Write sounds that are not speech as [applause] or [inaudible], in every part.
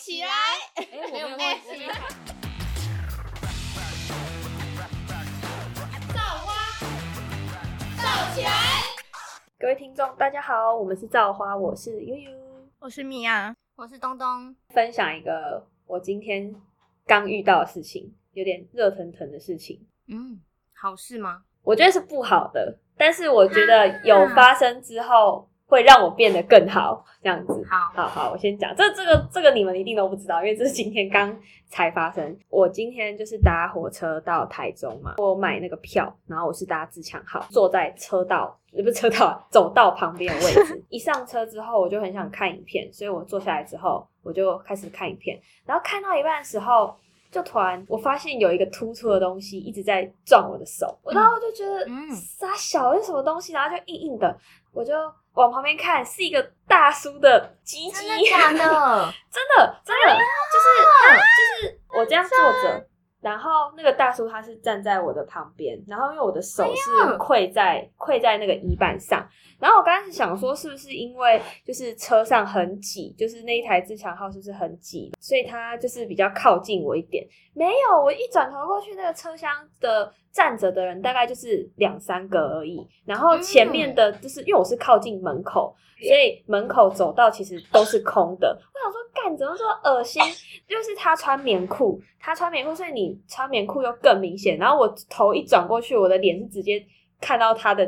起来！哎，我没有忘记。造花，造起来！各位听众，大家好，我们是造花，我是悠悠，我是米娅，我是东东。分享一个我今天刚遇到的事情，有点热腾腾的事情。嗯，好事吗？我觉得是不好的，但是我觉得 [laughs] 有发生之后会让我变得更好，这样子。好，好好，我先讲这这个这个你们一定都不知道，因为这是今天刚才发生。我今天就是搭火车到台中嘛，我买那个票，然后我是搭自强号，坐在车道也不是车道啊，走道旁边的位置。[laughs] 一上车之后，我就很想看影片，所以我坐下来之后，我就开始看影片，然后看到一半的时候。就突然，我发现有一个突出的东西一直在撞我的手，然后我就觉得，嗯，傻小是什么东西，然后就硬硬的，我就往旁边看，是一个大叔的鸡鸡，真的假的？[laughs] 真的真的，就是就是我这样坐着。然后那个大叔他是站在我的旁边，然后因为我的手是跪在跪在那个椅板上，然后我刚开始想说是不是因为就是车上很挤，就是那一台自强号是不是很挤，所以他就是比较靠近我一点。没有，我一转头过去，那个车厢的站着的人大概就是两三个而已，然后前面的就是因为我是靠近门口，所以门口走道其实都是空的。我想说，干怎么说恶心？[laughs] 就是他穿棉裤，他穿棉裤，所以你穿棉裤又更明显。然后我头一转过去，我的脸是直接看到他的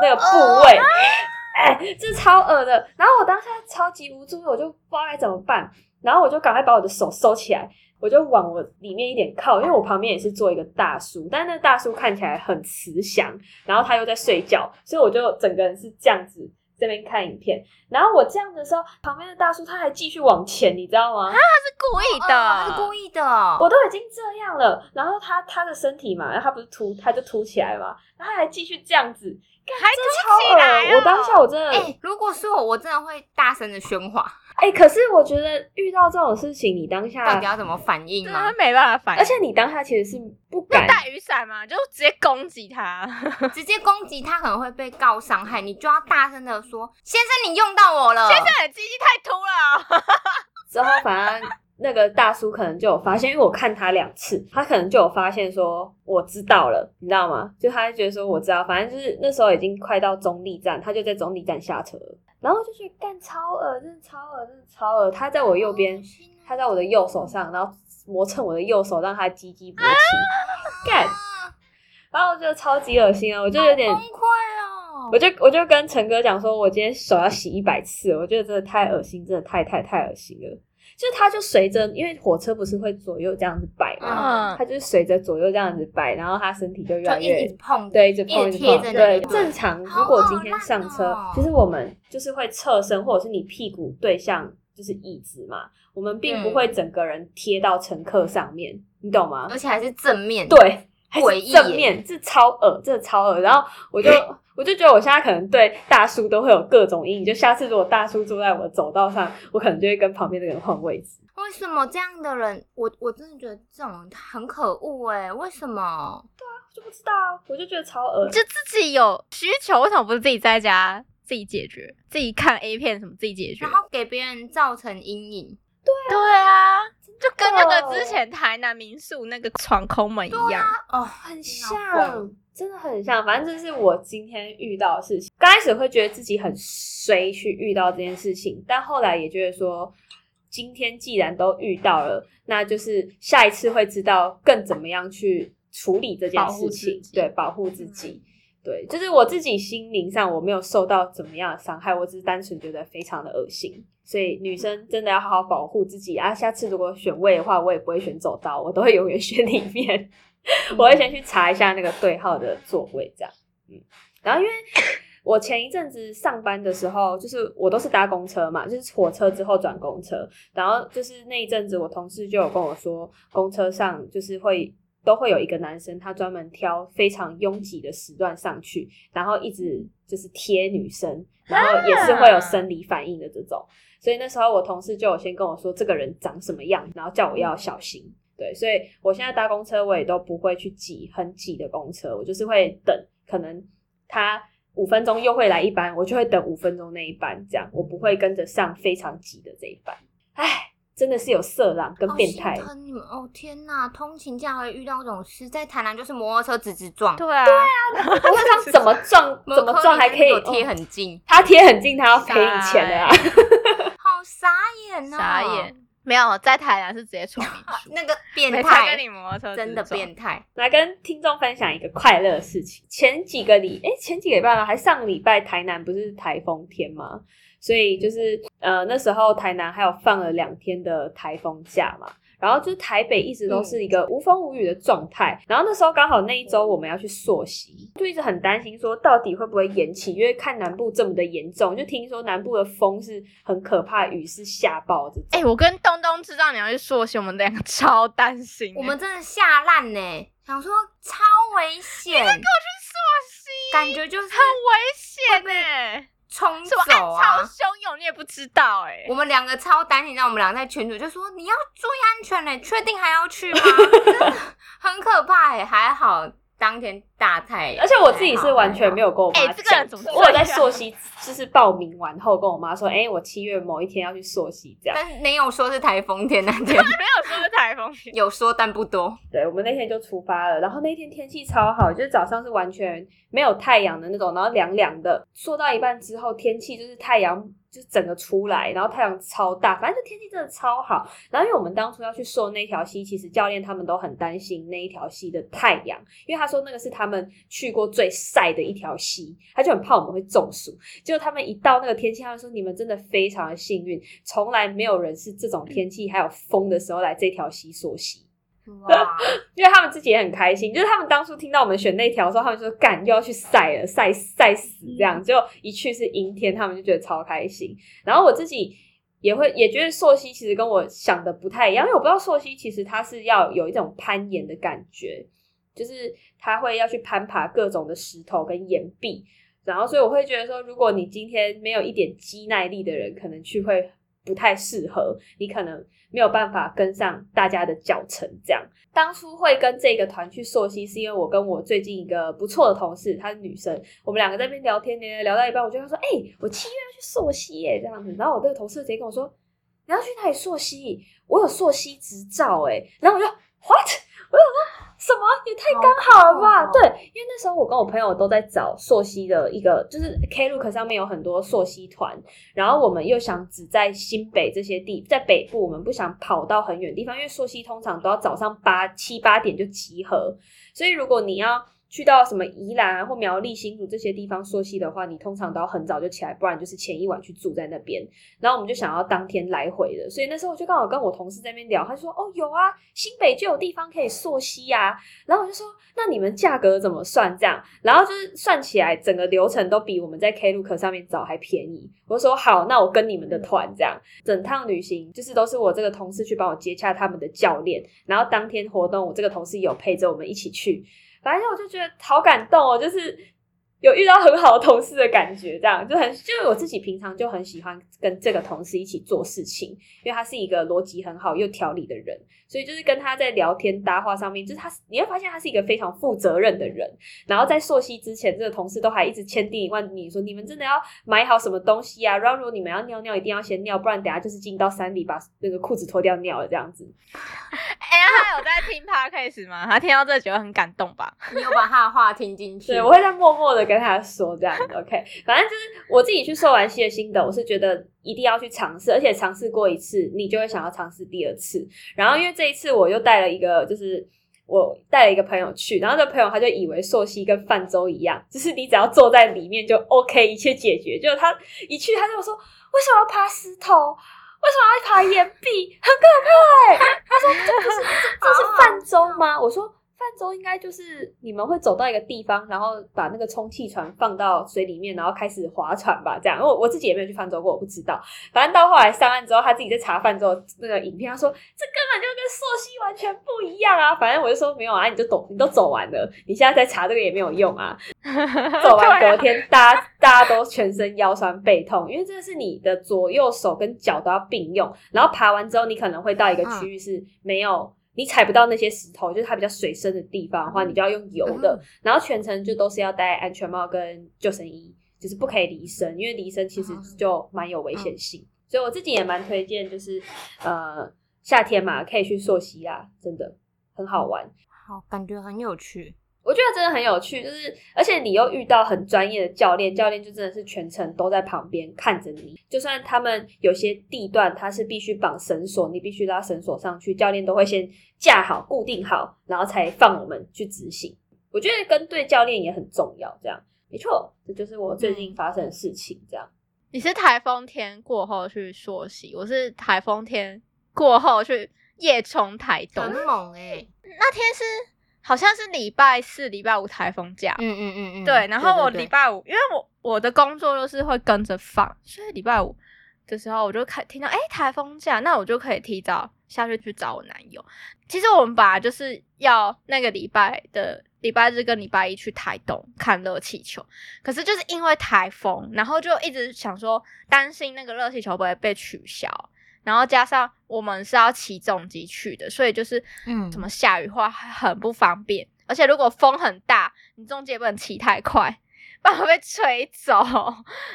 那个部位，[laughs] 哎，这超恶的。然后我当下超级无助，我就不知道该怎么办，然后我就赶快把我的手收起来。我就往我里面一点靠，因为我旁边也是坐一个大叔，但是那个大叔看起来很慈祥，然后他又在睡觉，所以我就整个人是这样子这边看影片。然后我这样的时候，旁边的大叔他还继续往前，你知道吗？他是故意的，他是故意的。我都已经这样了，然后他他的身体嘛，然后他不是凸，他就凸起来嘛，然后还继续这样子。还凸起来！我当下我真的，哎，如果是我，我真的会大声的喧哗。哎，可是我觉得遇到这种事情，你当下到底要怎么反应呢？没办法反应，而且你当下其实是不敢带雨伞嘛，就直接攻击他，[laughs] 直接攻击他可能会被告伤害，你就要大声的说：“先生，你用到我了，先生，你鸡鸡太秃了。[laughs] ”之后反正。那个大叔可能就有发现，因为我看他两次，他可能就有发现说我知道了，你知道吗？就他觉得说我知道，反正就是那时候已经快到中立站，他就在中立站下车，然后就觉得干超恶，真的超恶，真的超恶。他在我右边，他在我的右手上，然后磨蹭我的右手，让他唧唧勃起，干，[laughs] 然后我觉得超级恶心啊，我就有点崩溃哦，我就我就跟陈哥讲说，我今天手要洗一百次，我觉得真的太恶心，真的太太太恶心了。就它就随着，因为火车不是会左右这样子摆嘛，它就是随着左右这样子摆，然后它身体就越来越碰，对，一直碰，一直碰。对，正常。如果今天上车，其实我们就是会侧身，或者是你屁股对向就是椅子嘛，我们并不会整个人贴到乘客上面，你懂吗？而且还是正面，对，诡异，正面这超恶，真的超恶。然后我就。[laughs] 我就觉得我现在可能对大叔都会有各种阴影，就下次如果大叔坐在我的走道上，我可能就会跟旁边的人换位置。为什么这样的人，我我真的觉得这种很可恶哎？为什么？对啊，就不知道啊，我就觉得超恶就自己有需求，为什么不是自己在家自己解决？自己看 A 片什么自己解决，然后给别人造成阴影？对对啊，就跟那个之前台南民宿那个闯空门一样哦，很像。真的很像，反正这是我今天遇到的事情。刚开始会觉得自己很衰去遇到这件事情，但后来也觉得说，今天既然都遇到了，那就是下一次会知道更怎么样去处理这件事情。对，保护自己。对，就是我自己心灵上我没有受到怎么样的伤害，我只是单纯觉得非常的恶心。所以女生真的要好好保护自己啊！下次如果选位的话，我也不会选走道，我都会永远选里面。[laughs] 我会先去查一下那个对号的座位，这样，嗯，然后因为我前一阵子上班的时候，就是我都是搭公车嘛，就是火车之后转公车，然后就是那一阵子，我同事就有跟我说，公车上就是会都会有一个男生，他专门挑非常拥挤的时段上去，然后一直就是贴女生，然后也是会有生理反应的这种，所以那时候我同事就有先跟我说这个人长什么样，然后叫我要小心。对，所以我现在搭公车，我也都不会去挤很挤的公车，我就是会等，可能他五分钟又会来一班，我就会等五分钟那一班，这样我不会跟着上非常挤的这一班。哎，真的是有色狼跟好变态。你们哦！天哪，通勤竟然会遇到这种事，在台南就是摩托车直直撞，对啊，对啊，我这样怎么撞 [laughs] 怎么撞还可以有贴哦很近，他贴很近，他要赔你钱的啊！[laughs] 好傻眼哦！傻眼。没有在台南是直接闯民宿，[laughs] 那个变没态跟你摩托车真的变态。来跟听众分享一个快乐的事情。前几个礼，哎、前几个礼拜吗？还上个礼拜，台南不是台风天吗？所以就是呃，那时候台南还有放了两天的台风假嘛。然后就是台北一直都是一个无风无雨的状态，然后那时候刚好那一周我们要去溯溪，就一直很担心说到底会不会延期，因为看南部这么的严重，就听说南部的风是很可怕，雨是下暴这种。哎、我跟东东知道你要去溯溪，我们两个超担心欸。我们真的吓烂呢，想说超危险跟我去，溯溪感觉就是很危险呢，冲走啊潮！汹涌，你也不知道哎、我们两个超担心，让我们两个在群组就说你要注意安全嘞，确定还要去吗？真 [laughs] 的很可怕哎，还好当天大太阳，而且我自己是完全没有。跟我妈哎讲，这个人怎么我有在溯溪，就是报名完后跟我妈说，哎、我七月某一天要去溯溪，这样。但没有说是台风天那天，[laughs] 没有说是台风天，有说但不多。对，我们那天就出发了，然后那天天气超好，就是早上是完全没有太阳的那种，然后凉凉的。说到一半之后，天气就是太阳就整个出来，然后太阳超大，反正就天气真的超好。然后因为我们当初要去溯那条溪，其实教练他们都很担心那一条溪的太阳，因为他说那个是他们去过最晒的一条溪，他就很怕我们会中暑。结果他们一到那个天气，他们说你们真的非常的幸运，从来没有人是这种天气还有风的时候来这条溪溯溪。哇，[laughs] 因为他们自己也很开心，就是他们当初听到我们选那条的时候，他们就说干又要去晒了，晒晒死这样，结果一去是阴天，他们就觉得超开心。然后我自己也会也觉得溯溪其实跟我想的不太一样，因为我不知道溯溪其实它是要有一种攀岩的感觉，就是他会要去攀爬各种的石头跟岩壁，然后所以我会觉得说，如果你今天没有一点肌耐力的人，可能去会不太适合，你可能没有办法跟上大家的教程这样。当初会跟这个团去溯溪，是因为我跟我最近一个不错的同事，她是女生，我们两个在那边聊天呢，聊到一半，我就跟她说：“哎、我七月要去溯溪耶，这样子。”然后我这个同事直接跟我说：“你要去哪里溯溪？我有溯溪执照哎。”然后我就 what？我想说什么也太刚好了吧？对，因为那时候我跟我朋友都在找溯溪的一个，就是 Klook 上面有很多溯溪团，然后我们又想只在新北这些地，在北部我们不想跑到很远的地方，因为溯溪通常都要早上八七八点就集合，所以如果你要去到什么宜兰啊或苗栗、新竹这些地方溯溪的话，你通常都要很早就起来，不然就是前一晚去住在那边。然后我们就想要当天来回的，所以那时候我就刚好跟我同事在那边聊，他说：“哦，有啊，新北就有地方可以溯溪呀。”然后我就说：“那你们价格怎么算？”这样，然后就是算起来整个流程都比我们在 Klook 上面找还便宜。我说：“好，那我跟你们的团这样，整趟旅行就是都是我这个同事去帮我接洽他们的教练，然后当天活动我这个同事有陪着我们一起去。”反正我就觉得好感动哦，就是有遇到很好的同事的感觉，这样就很就是我自己平常就很喜欢跟这个同事一起做事情，因为他是一个逻辑很好又条理的人，所以就是跟他在聊天搭话上面，就是他你会发现他是一个非常负责任的人。然后在溯溪之前，这个同事都还一直千叮咛万你说，你们真的要买好什么东西啊？然后如果你们要尿尿，一定要先尿，不然等下就是进到山里把那个裤子脱掉尿了这样子。[laughs] 哎、他有在听 podcast 吗？他听到这觉得很感动吧？你有把他的话听进去？对，我会在默默的跟他说这样子，OK。反正就是我自己去溯完溪的心得，我是觉得一定要去尝试，而且尝试过一次，你就会想要尝试第二次。然后因为这一次我又带了一个，就是我带了一个朋友去，然后这朋友他就以为溯溪跟泛舟一样，就是你只要坐在里面就 OK，一切解决。结果他一去，他就说为什么要爬石头？为什么要爬岩壁？很可怕哎、他说这不是这这是泛舟吗？我说泛舟应该就是你们会走到一个地方，然后把那个充气船放到水里面，然后开始划船吧，这样。我我自己也没有去泛舟过，我不知道。反正到后来上岸之后，他自己在查泛舟那个影片，他说这根本就跟溯溪完全不一样啊。反正我就说没有啊，你就懂，你都走完了，你现在在查这个也没有用啊。[laughs] 走完隔天，大家大家都全身腰酸背痛，因为这是你的左右手跟脚都要并用。然后爬完之后，你可能会到一个区域是没有。你踩不到那些石头，就是它比较水深的地方的话，你就要用游的。然后全程就都是要戴安全帽跟救生衣，就是不可以离身，因为离身其实就蛮有危险性。所以我自己也蛮推荐，就是呃夏天嘛，可以去溯溪啊，真的很好玩。好，感觉很有趣。我觉得真的很有趣，就是而且你又遇到很专业的教练，教练就真的是全程都在旁边看着你。就算他们有些地段他是必须绑绳索，你必须拉绳索上去，教练都会先架好、固定好，然后才放我们去执行。我觉得跟对教练也很重要。这样没错，这就是我最近发生的事情。这样，你是台风天过后去溯溪，我是台风天过后去夜冲台东。很猛哎、那天是好像是礼拜四、礼拜五台风假，嗯嗯嗯嗯，对，然后我对礼拜五，因为我我的工作就是会跟着放，所以礼拜五的时候我就看听到哎台风假，那我就可以提早下去去找我男友。其实我们本来就是要那个礼拜的礼拜日跟礼拜一去台东看热气球，可是就是因为台风，然后就一直想说担心那个热气球不会被取消。然后加上我们是要骑重机去的，所以就是嗯怎么下雨话很不方便，而且如果风很大，你重机也不能骑太快，不然会被吹走。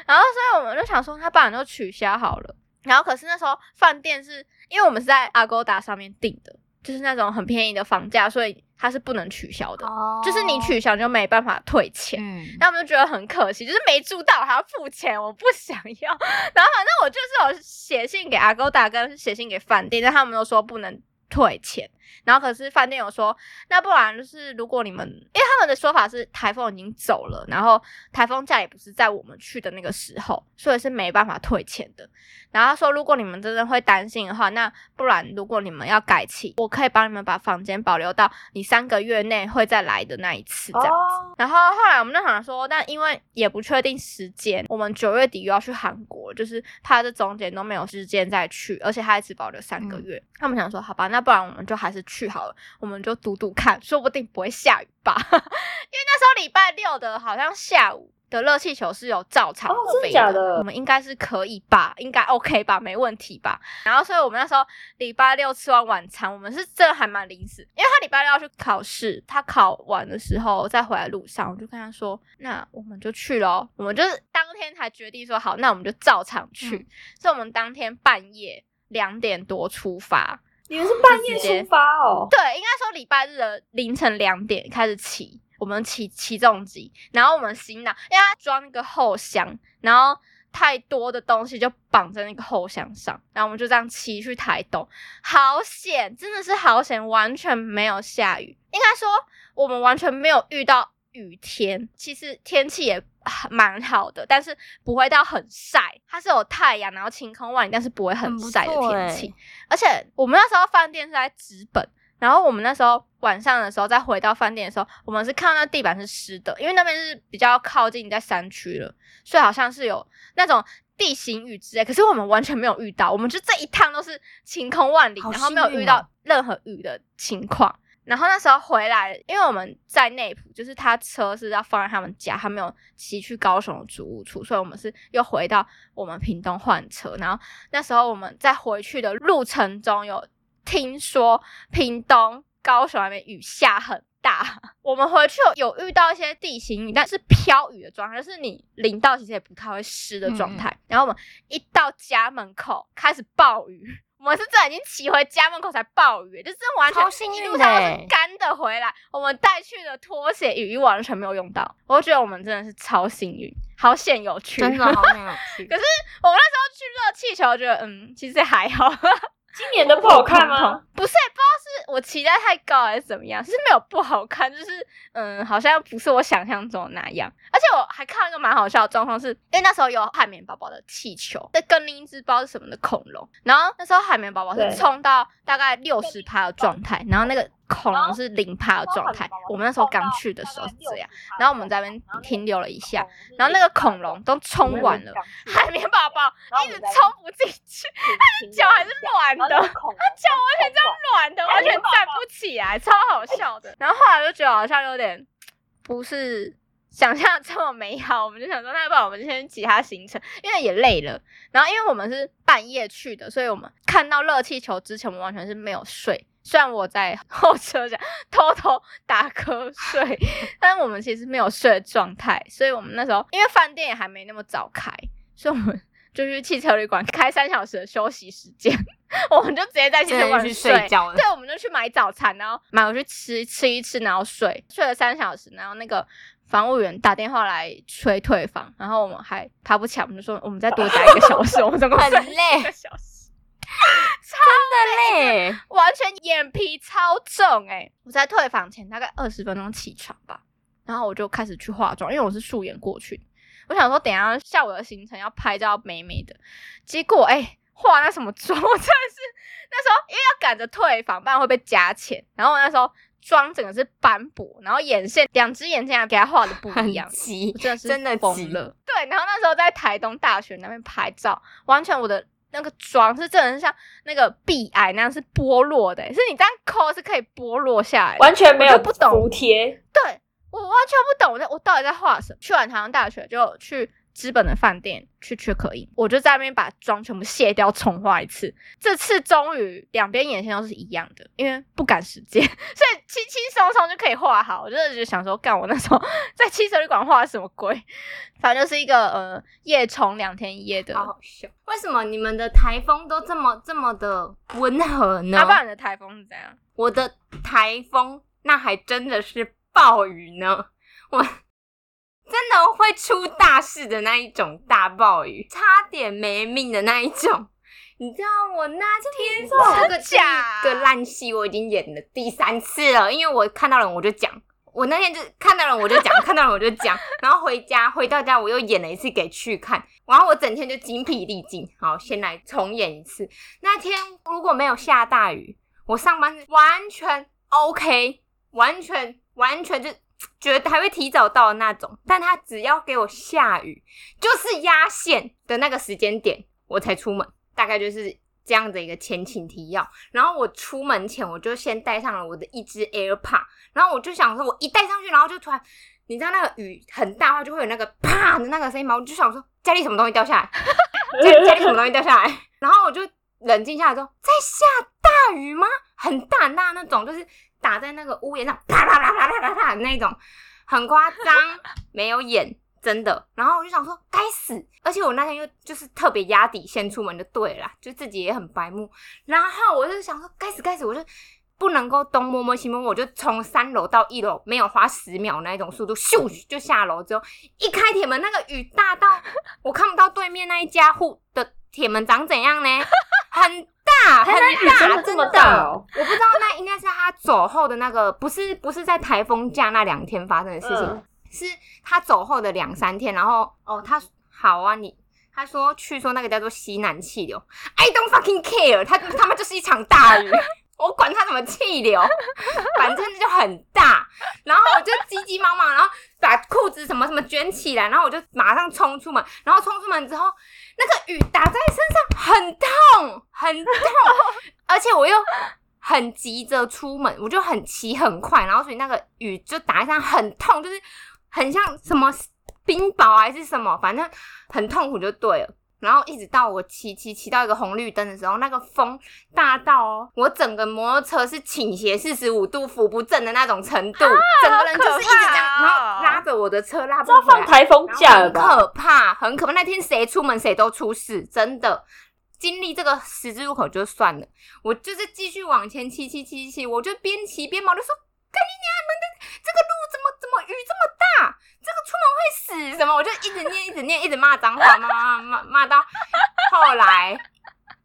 然后所以我们就想说，他不然就取消好了。然后可是那时候饭店是因为我们是在 Agoda 上面订的，就是那种很便宜的房价，所以它是不能取消的，哦就是你取消就没办法退钱。嗯那我们就觉得很可惜，就是没住到还要付钱，我不想要。然后反正我就是有写信给 Agoda 跟写信给饭店，但他们都说不能退钱。然后可是饭店有说，那不然就是如果你们，因为他们的说法是台风已经走了，然后台风假也不是在我们去的那个时候，所以是没办法退钱的。然后他说，如果你们真的会担心的话，那不然如果你们要改期，我可以帮你们把房间保留到你三个月内会再来的那一次这样子。哦，然后后来我们就想说，但因为也不确定时间，我们九月底又要去韩国，就是怕这中间都没有时间再去，而且他一直保留三个月。他们想说，好吧，那不然我们就还是去好了，我们就赌赌看，说不定不会下雨吧。[laughs] 因为那时候礼拜六的好像下午。的热气球是有照常飞假的我们应该是可以吧，应该 OK 吧，没问题吧。然后，所以我们那时候礼拜六吃完晚餐，我们是真的还蛮临时，因为他礼拜六要去考试，他考完的时候再回来路上，我就跟他说，那我们就去咯。我们就是当天才决定说好，那我们就照常去。嗯所以我们当天半夜两点多出发，你们是半夜出发哦？对，应该说礼拜日的凌晨两点开始骑，我们骑骑重机，然后我们行囊，因为它装那个后箱，然后太多的东西就绑在那个后箱上，然后我们就这样骑去台东，好险，真的是好险，完全没有下雨，应该说我们完全没有遇到雨天，其实天气也蛮好的，但是不会到很晒，它是有太阳，然后晴空万里，但是不会很晒的天气。而且我们那时候饭店是在直本，然后我们那时候晚上的时候再回到饭店的时候，我们是看到那地板是湿的，因为那边是比较靠近在山区了，所以好像是有那种地形雨之类。可是我们完全没有遇到，我们就这一趟都是晴空万里，好然后没有遇到任何雨的情况。然后那时候回来，因为我们在内埔，就是他车是要放在他们家，他没有骑去高雄的租屋处，所以我们是又回到我们屏东换车。然后那时候我们在回去的路程中，有听说屏东、高雄那边雨下很大。[laughs] 我们回去有有遇到一些地形雨，但是飘雨的状态，就是你淋到其实也不太会湿的状态。然后我们一到家门口开始暴雨。我们是这已经骑回家门口才暴雨，就是完全一路上都是干的回来。我们带去的拖鞋、雨衣完全没有用到，我觉得我们真的是超幸运，好险有趣。真的好没有趣。[laughs] 可是我们那时候去热气球，觉得嗯，其实还好。今年的不好看吗？不是，不知道是我期待太高还是怎么样，是没有不好看，就是嗯，好像不是我想象中的那样。而且我还看了一个蛮好笑的状况是，因为那时候有海绵宝宝的气球，在跟另一只不知道是什么的恐龙，然后那时候海绵宝宝是冲到大概六十趴的状态，然后那个恐龙是零趴的状态。我们那时候刚去的时候是这样，然后我们在那边停留了一下，然后那个恐龙都冲完了，海绵宝宝一直冲不进去，脚还是软的，它脚完全这样软的，完全站不起来，超好笑的。然后后来就觉得好像有点不是想象这么美好，我们就想说，那要不然我们就先其他行程，因为也累了。然后因为我们是半夜去的，所以我们看到热气球之前，我们完全是没有睡。虽然我在 [laughs] 后车厢 [laughs] 偷偷打瞌睡，但是我们其实没有睡的状态，所以我们那时候因为饭店也还没那么早开，所以我们就去汽车旅馆开三小时的休息时间，我们就直接在汽车旅馆去睡觉了对，我们就去买早餐，然后买回去吃吃一吃，然后睡，睡了三小时，然后那个房务员打电话来催退房，然后我们还爬不起来，我们就说我们再多待一个小时，我们总共很睡累一个小时。真的累，完全眼皮超重哎、我在退房前大概二十分钟起床吧，然后我就开始去化妆，因为我是素颜过去。我想说，等一下下午的行程要拍照美美的，结果哎、化那什么妆，我真的是那时候因为要赶着退房，不然会被加钱。然后我那时候妆整个是斑驳，然后眼线两只眼线还给它画的不一样，急我，真的是真的急疯了。对，然后那时候在台东大学那边拍照，完全我的那个妆是真的是像那个壁癌那样是剥落的，欸是你这样抠是可以剥落下来的。完全没有不懂服帖。对我完全不懂我在我到底在画什么。去完台湾大学就去资本的饭店去缺口印，我就在那边把妆全部卸掉，重画一次。这次终于两边眼线都是一样的，因为不赶时间，[laughs] 所以轻轻松松就可以画好。我真的就想说，干我那时候在汽车旅馆画什么鬼？反正就是一个呃夜冲两天一夜的。好好笑。为什么你们的台风都这么这么的温和呢阿？爸，你的台风是怎样？我的台风那还真的是暴雨呢，我真的会出大事的那一种大暴雨，差点没命的那一种。你知道我那天 [laughs] 这个假这个烂戏我已经演了第三次了，因为我看到人我就讲，我那天就看到人我就讲，[laughs] 看到人我就讲，然后回家回到家我又演了一次给去看，然后我整天就精疲力尽。好，先来重演一次。那天如果没有下大雨，我上班是完全 OK，完全完全就觉得还会提早到那种。但他只要给我下雨，就是压线的那个时间点，我才出门，大概就是这样的一个前情提要。然后我出门前，我就先带上了我的一只 AirPod，然后我就想说，我一戴上去，然后就突然。你知道那个雨很大的话，就会有那个啪的那个声音吗？我就想说家里什么东西掉下来，[laughs] 家家里什么东西掉下来，然后我就冷静下来之后，在下大雨吗？很大很大那种，就是打在那个屋檐上，啪啪啪啪啪啪啪那种，很夸张，没有演，真的。然后我就想说，该死！而且我那天又就是特别压底线出门就对了啦，就自己也很白目。然后我就想说，该死该死，我就。不能够东摸摸西摸摸，我就从三楼到一楼，没有花十秒那一种速度，咻就下楼之后，一开铁门，那个雨大到我看不到对面那一家户的铁门长怎样呢？[laughs] 很大很大，真的这么大哦。我不知道那应该是他走后的那个，不是不是在台风假那两天发生的事情，嗯。是他走后的两三天，然后哦，他好啊，你他说去说那个叫做西南气流，I don't fucking care，他他妈就是一场大雨。[laughs] 我管他什么气流，反正就很大，然后我就急急忙忙，然后把裤子什么什么卷起来，然后我就马上冲出门，然后冲出门之后，那个雨打在身上很痛，很痛，[laughs] 而且我又很急着出门，我就很骑很快，然后所以那个雨就打在身上很痛，就是很像什么冰雹还是什么，反正很痛苦就对了。然后一直到我骑骑骑到一个红绿灯的时候，那个风大到哦，我整个摩托车是倾斜四十五度扶不正的那种程度，整个人就是一直这样，然后拉着我的车拉不回来放。台风假了很？可怕，很可怕。那天谁出门谁都出事，真的。经历这个十字路口就算了，我就是继续往前骑骑骑骑，我就边骑边骂，我就说：“跟你娘们的，这个路怎么怎么雨这么大？这个出门会死什么？”我就一直念，一直念，一直骂脏话，骂 [laughs] 骂骂骂到后来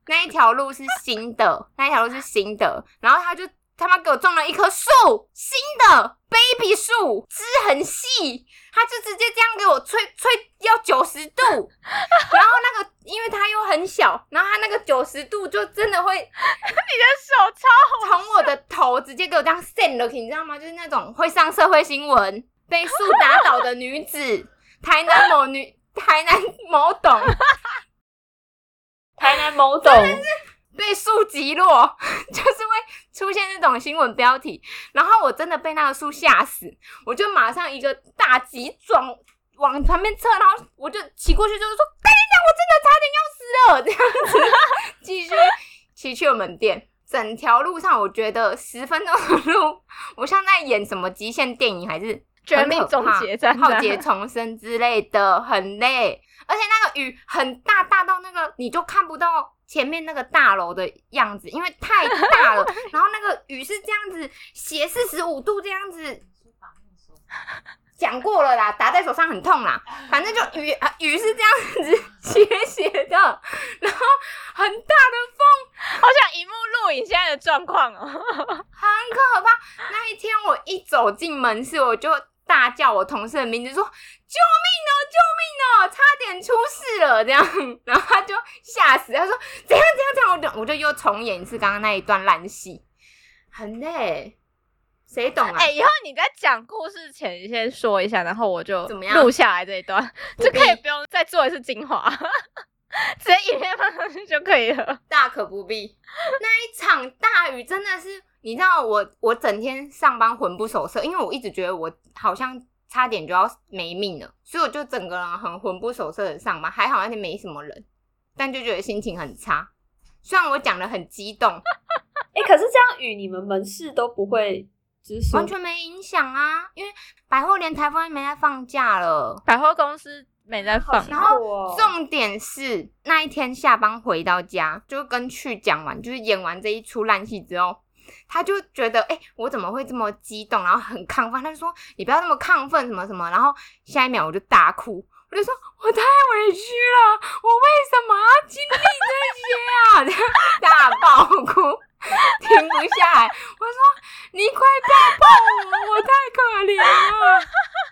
那一条路是新的，那一条路是新的，然后他就他妈给我种了一棵树，新的 baby 树，枝很细，他就直接这样给我吹吹要九十度，[laughs] 然后那个因为它又很小，然后它那个九十度就真的会你的手超从我的头直接给我这样扇了，你知道吗？就是那种会上社会新闻被树打倒的女子，台南某女，台南某董台南某董被树击落，[laughs] 就是会出现这种新闻标题。然后我真的被那个树吓死，我就马上一个大急转往旁边撤，然后我就骑过去，就是说：“干你娘，我真的差点要死了！”这样子继续骑去我们店。整条路上，我觉得十分钟的路，我像在演什么极限电影，还是绝命终结战浩劫重生之类的，很累。而且那个雨很大，大到那个你就看不到前面那个大楼的样子，因为太大了。[laughs] 然后那个雨是这样子斜四十五度这样子，讲过了啦，打在手上很痛啦。反正就雨啊雨是这样子斜斜的，然后很大的风，好想一幕录影现在的状况哦。很可怕。那一天我一走进门市，我就大叫我同事的名字，说：“救命哦，救命哦，差点出事了！”这样，[laughs] 然后他就吓死，他说：“怎样怎样怎样？”我就我就又重演一次刚刚那一段烂戏，很累，谁懂啊？哎、以后你在讲故事前你先说一下，然后我就怎么样录下来这一段，就可以不用再做一次精华，[laughs] 直接影片放上去就可以了。大可不必。那一场大雨真的是，你知道我我整天上班魂不守舍，因为我一直觉得我好像差点就要没命了，所以我就整个人很魂不守舍的上班。还好那天没什么人，但就觉得心情很差。虽然我讲的很激动，哎、可是这样雨你们门市都不会，就是完全没影响啊，因为百货连台风也没在放假了。百货公司没在放，然后重点是那一天下班回到家，就跟去讲完，就是演完这一出烂戏之后，他就觉得，哎、我怎么会这么激动，然后很亢奋，他就说你不要那么亢奋，什么什么，然后下一秒我就大哭，我就说我太委屈了，我为什么要经历这些啊？[laughs] 大爆哭。停不下来，我说你快抱抱我，我太可怜了，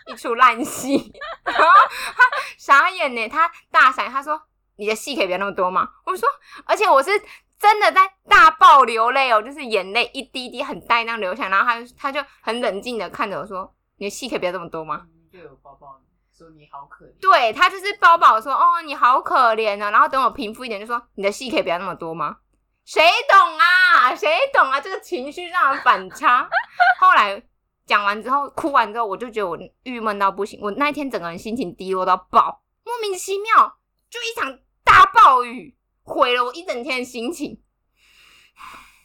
一出烂戏。然后他傻眼呢，他大傻，他说你的戏可以不要那么多吗？我说，而且我是真的在大爆流泪哦，就是眼泪一滴滴很大那样流下来，然后他就他就很冷静的看着我说，你的戏可以不要这么多吗？就有抱抱你，说你好可怜。对他就是抱抱说，哦，你好可怜啊，然后等我平复一点，就说你的戏可以不要那么多吗？谁懂啊？谁懂啊？这个情绪上的反差。[laughs] 后来讲完之后，哭完之后，我就觉得我郁闷到不行，我那一天整个人心情低落到爆，莫名其妙就一场大暴雨毁了我一整天的心情。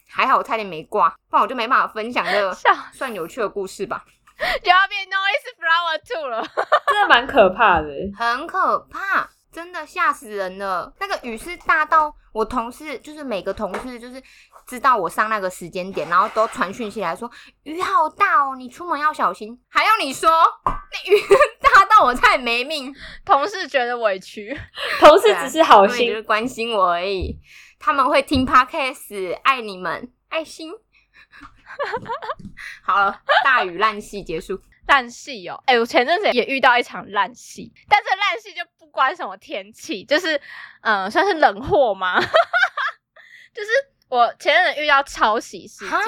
还好我差点没挂，不然我就没办法分享这个算有趣的故事吧。[laughs] 就要变 noise flower two 了。[laughs] 真的蛮可怕的。很可怕，真的吓死人了。那个雨是大到我同事，就是每个同事就是知道我上那个时间点，然后都传讯息来说雨好大哦，你出门要小心。还要你说，那雨 [laughs] 大到我差点没命。同事觉得委屈，[laughs] 同事只是好心关心我而已。他们会听 podcast，爱你们，爱心。[laughs] 好了，大雨烂戏结束。烂戏哦。哎、我前阵子也遇到一场烂戏，但是烂戏就不关什么天气，就是嗯、呃算是冷货吗？[laughs] 就是我前阵子遇到抄袭事件。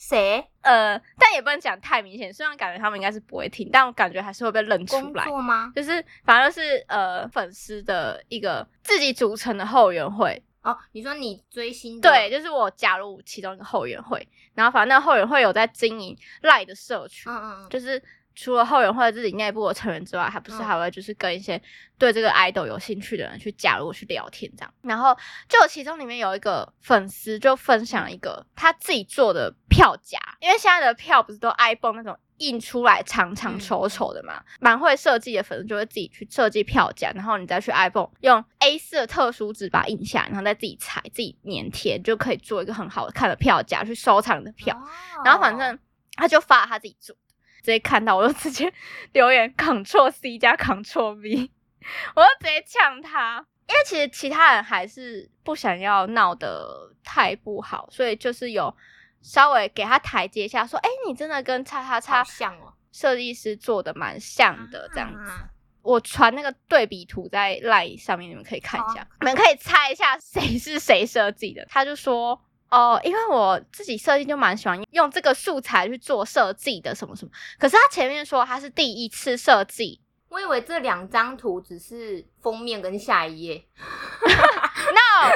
谁呃，但也不能讲太明显，虽然感觉他们应该是不会听，但我感觉还是会被认出来。吗？就是反正是呃粉丝的一个自己组成的后援会，哦，你说你追星的对，，就是我加入其中一个后援会，然后反正那后援会有在经营赖的社群，嗯嗯嗯，就是除了后援会自己内部的成员之外，还不是嗯还会就是跟一些对这个 idol 有兴趣的人去加入去聊天这样。然后就其中里面有一个粉丝就分享了一个他自己做的票夹，因为现在的票不是都 iPhone 那种印出来长长嗯。丑丑的嘛，蛮会设计的粉丝就会自己去设计票夹，然后你再去 iPhone 用 A 四的特殊纸把它印下来，然后再自己裁自己粘贴，就可以做一个很好看的票夹去收藏你的票。哦然后反正他就发了他自己做的，直接看到我就直接 [laughs] 留言 Ctrl C 加 Ctrl V，[laughs] 我就直接呛他，因为其实其他人还是不想要闹得太不好，所以就是有稍微给他台阶下，说，哎、你真的跟叉叉叉像哦，设计师做的蛮像的，这样子。啊我传那个对比图在 Line 上面，你们可以看一下，你们可以猜一下谁是谁设计的。他就说。哦，因为我自己设计就蛮喜欢用这个素材去做设计的，什么什么。可是他前面说他是第一次设计我以为这两张图只是封面跟下一页。[laughs] [laughs] no，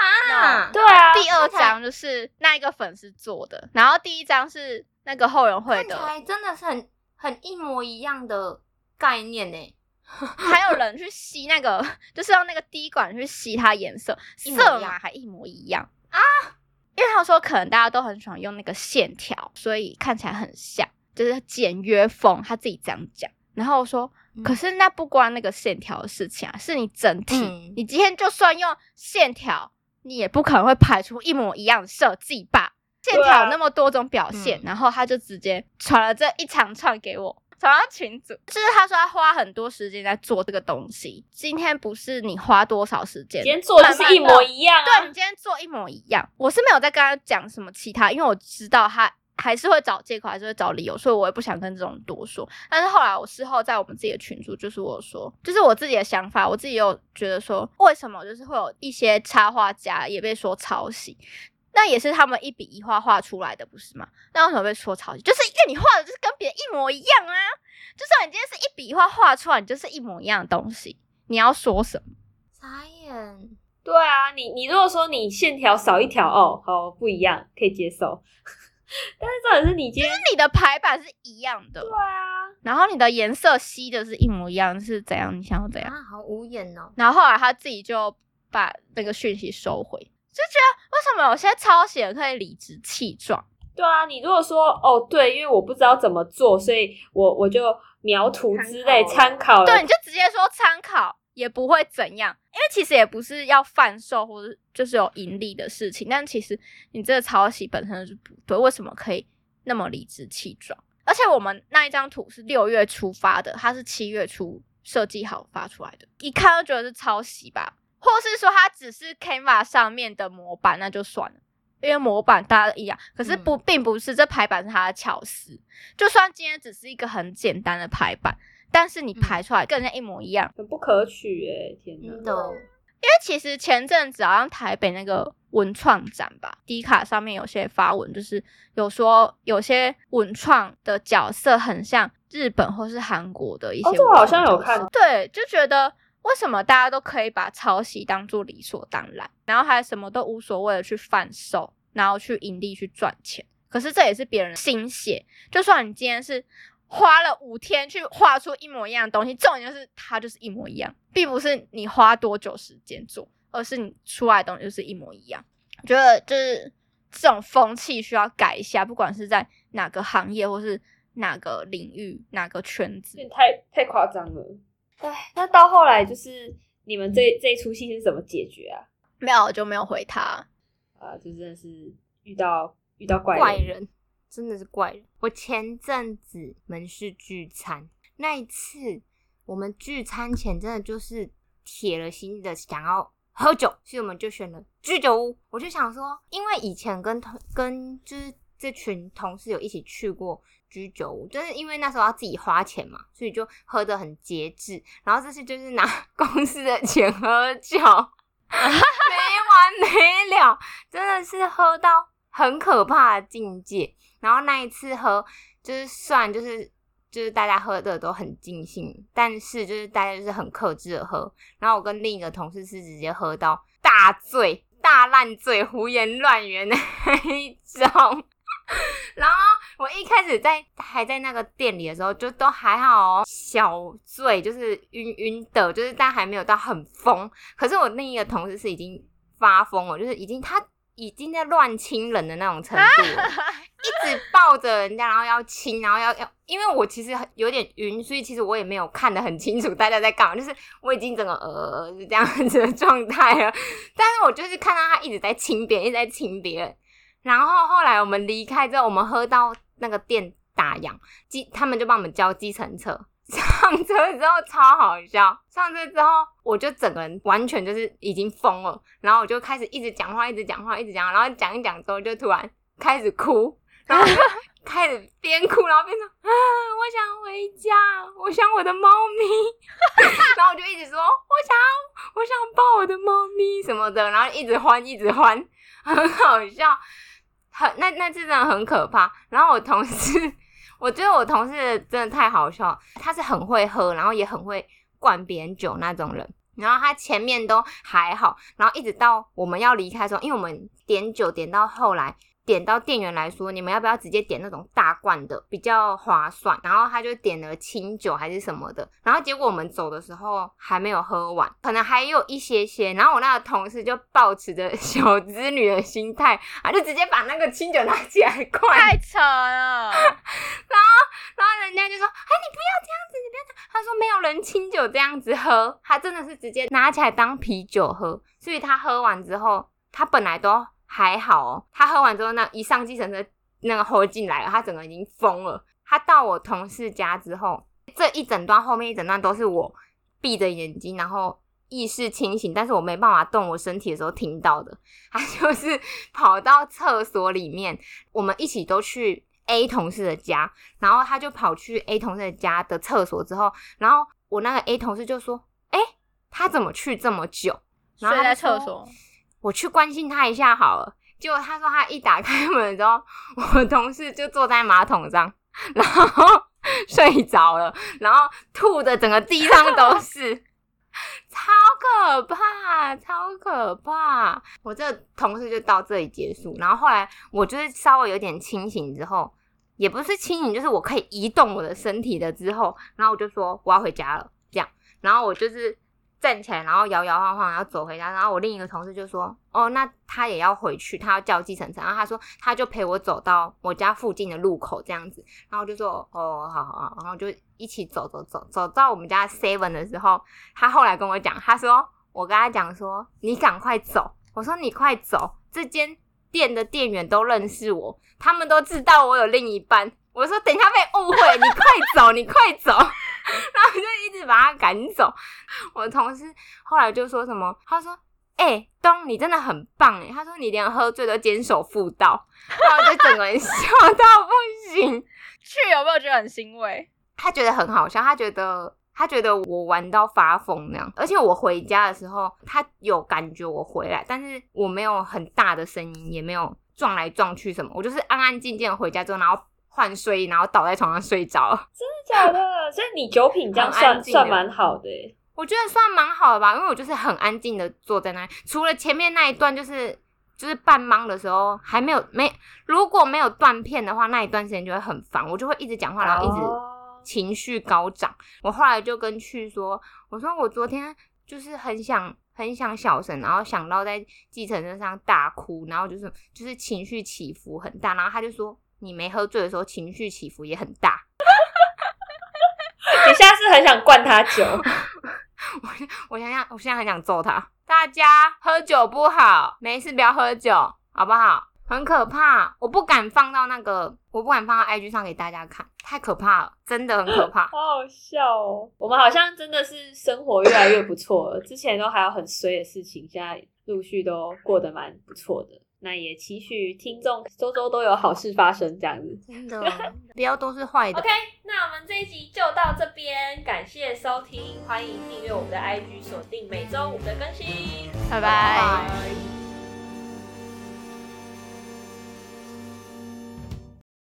哈，对啊，第二张就是那一个粉丝做的，然后第一张是那个后援会看起的，来真的是很很一模一样的概念呢。[laughs] 还有人去吸那个，[laughs] 就是用那个滴管去吸它颜色，色码还一模一样啊。因为他说可能大家都很喜欢用那个线条，所以看起来很像，就是简约风，他自己这样讲。然后我说可是那不关那个线条的事情啊，是你整体。嗯你今天就算用线条，你也不可能会排出一模一样的设计吧？线条有那么多种表现，嗯然后他就直接传了这一长串给我。传到群组，就是他说他花很多时间在做这个东西。今天不是你花多少时间，今天做的就是一模一样啊对你。今天做一模一样，我是没有在跟他讲什么其他，因为我知道他还是会找借口，还是会找理由，所以我也不想跟这种人多说。但是后来我事后在我们自己的群组，就是我说，就是我自己的想法，我自己有觉得说，为什么就是会有一些插画家也被说抄袭？那也是他们一笔一画画出来的，不是吗？那为什么被说抄袭？就是因为你画的就是跟别人一模一样啊！就算你今天是一笔一画画出来，你就是一模一样的东西，你要说什么？傻眼。对啊，你你如果说你线条少一条，哦，好不一样，可以接受。[laughs] 但是重点是你今天你的排版是一样的，对啊，然后你的颜色吸的是一模一样，是怎样？你想要怎样？啊，好无言哦。然后后来他自己就把那个讯息收回，就觉得为什么有些抄袭人可以理直气壮？对啊，你如果说哦，对，因为我不知道怎么做，所以我我就描图之类参考了。对，你就直接说参考，也不会怎样，因为其实也不是要贩售或者就是有盈利的事情，但其实你这个抄袭本身就是不对，为什么可以那么理直气壮？而且我们那一张图是六月初发的，它是七月初设计好发出来的，一看就觉得是抄袭吧，或是说它只是 Canva 上面的模板，那就算了。因为模板大家都一样，可是不，并不是这排版是它的巧思。就算今天只是一个很简单的排版，但是你排出来跟人家一模一样，很不可取哎、天哪！因为其实前阵子好像台北那个文创展吧，迪卡上面有些发文，就是有说有些文创的角色很像日本或是韩国的一些哦这我好像有看对，就觉得为什么大家都可以把抄袭当做理所当然，然后还什么都无所谓的去贩售，然后去盈利去赚钱。可是这也是别人的心血，就算你今天是花了五天去画出一模一样的东西，重点就是它就是一模一样，并不是你花多久时间做，而是你出来的东西就是一模一样。我觉得就是这种风气需要改一下，不管是在哪个行业或是哪个领域、哪个圈子这。太太夸张了。哎，那到后来就是你们这这一出戏是怎么解决啊？没有，我就没有回他。啊，就真的是遇到遇到怪怪人，真的是怪人。我前阵子门市聚餐那一次，我们聚餐前真的就是铁了心的想要喝酒，所以我们就选了居酒屋。我就想说，因为以前跟同跟就是这群同事有一起去过居酒屋，就是因为那时候要自己花钱嘛，所以就喝得很节制。然后这次就是拿 [laughs] 公司的钱喝酒，[laughs] 没完没了，真的是喝到很可怕的境界。然后那一次喝，就是虽然就是就是大家喝的都很尽兴，但是就是大家就是很克制的喝。然后我跟另一个同事是直接喝到大醉、大烂醉、胡言乱语的那一种。然后我一开始在还在那个店里的时候，就都还好哦，小醉就是晕晕的，就是但还没有到很疯。可是我另一个同事是已经发疯了，就是已经他已经在乱亲人的那种程度了，一直抱着人家，然后要亲，然后要要，因为我其实很有点晕，所以其实我也没有看得很清楚大家在干嘛，就是我已经整个呃是这样子的状态了，但是我就是看到他一直在亲别人，一直在亲别人。然后后来我们离开之后，我们喝到那个店打烊，机他们就帮我们叫计程车。[laughs] 上车之后超好笑，上车之后我就整个人完全就是已经疯了，然后我就开始一直讲话，一直讲话，一直讲，然后讲一讲之后就突然开始哭，[laughs] 然后就开始边哭然后边说啊，我想回家，我想我的猫咪，[laughs] 然后我就一直说我想我想抱我的猫咪什么的，然后一直欢一直欢，很好笑。很那那次真的很可怕。然后我同事，我觉得我同事真的太好笑，他是很会喝，然后也很会灌别人酒那种人。然后他前面都还好，然后一直到我们要离开的时候，因为我们点酒点到后来，点到店员来说，你们要不要直接点那种大罐的，比较划算？然后他就点了清酒还是什么的，然后结果我们走的时候还没有喝完，可能还有一些些。然后我那个同事就抱持着 [laughs] 小资女的心态啊，就直接把那个清酒拿起来灌，太扯了，[laughs] 然后然后人家就说：“哎，你不要这样子，你不要这样。”他说：“没有人清酒这样子喝，他真的是直接拿起来当啤酒喝。所以他喝完之后，他本来都还好哦，他喝完之后，那一上计程车，那个后进来了，他整个已经疯了。他到我同事家之后，这一整段后面一整段都是我闭着眼睛，然后。”意识清醒，但是我没办法动我身体的时候听到的，[laughs] 他就是跑到厕所里面，我们一起都去 A 同事的家，然后他就跑去 A 同事的家的厕所之后，然后我那个 A 同事就说：“哎，他怎么去这么久？”睡在厕所，我去关心他一下好了。结果他说他一打开门之后，我同事就坐在马桶上，然后 [laughs] 睡着了，然后吐的整个地上都是。[laughs] 超可怕，超可怕！我这同事就到这里结束，然后后来我就是稍微有点清醒之后，也不是清醒，就是我可以移动我的身体的之后，然后我就说我要回家了，这样，然后我就是。站起来，然后摇摇晃晃，然后走回家。然后我另一个同事就说：“哦，那他也要回去，他要叫计程车。”然后他说：“他就陪我走到我家附近的路口这样子。”然后我就说：“哦，好好好。”然后就一起走走走，走到我们家 seven 的时候，他后来跟我讲，他说：“我跟他讲说，你赶快走。”我说：“你快走，这间店的店员都认识我，他们都知道我有另一半。”我说：“等一下被误会，你快走，你快走。”然后就一直把他赶走。我同事后来就说什么？他说：“哎，东，你真的很棒哎。”他说：“你连喝醉都坚守妇道。”然后就整个人 [laughs] 笑到不行。去有没有觉得很欣慰？他觉得很好笑，他觉得他觉得我玩到发疯那样。而且我回家的时候，他有感觉我回来，但是我没有很大的声音，也没有撞来撞去什么。我就是安安静静回家之后，然后。换睡衣，然后倒在床上睡着。[laughs] 真的假的？所以你酒品这样算算蛮好的。我觉得算蛮好的吧，因为我就是很安静的坐在那里，除了前面那一段就是就是半懵的时候还没有没，如果没有断片的话，那一段时间就会很烦，我就会一直讲话，然后一直情绪高涨。我后来就跟去说，我说我昨天就是很想很想小声，然后想到在计程车上大哭，然后就是就是情绪起伏很大，然后他就说。你没喝醉的时候，情绪起伏也很大。[laughs] 你现在是很想灌他酒？[laughs] 我我想想，我现在很想揍他。大家喝酒不好，没事不要喝酒，好不好？很可怕，我不敢放到那个，我不敢放到 IG 上给大家看，太可怕了，真的很可怕。好好笑哦，我们好像真的是生活越来越不错了，之前都还有很衰的事情，现在陆续都过得蛮不错的。那也期许听众周周都有好事发生，这样子。真的，不要都是坏的。OK，那我们这一集就到这边，感谢收听，欢迎订阅我们的 IG，锁定每周五的更新。拜拜。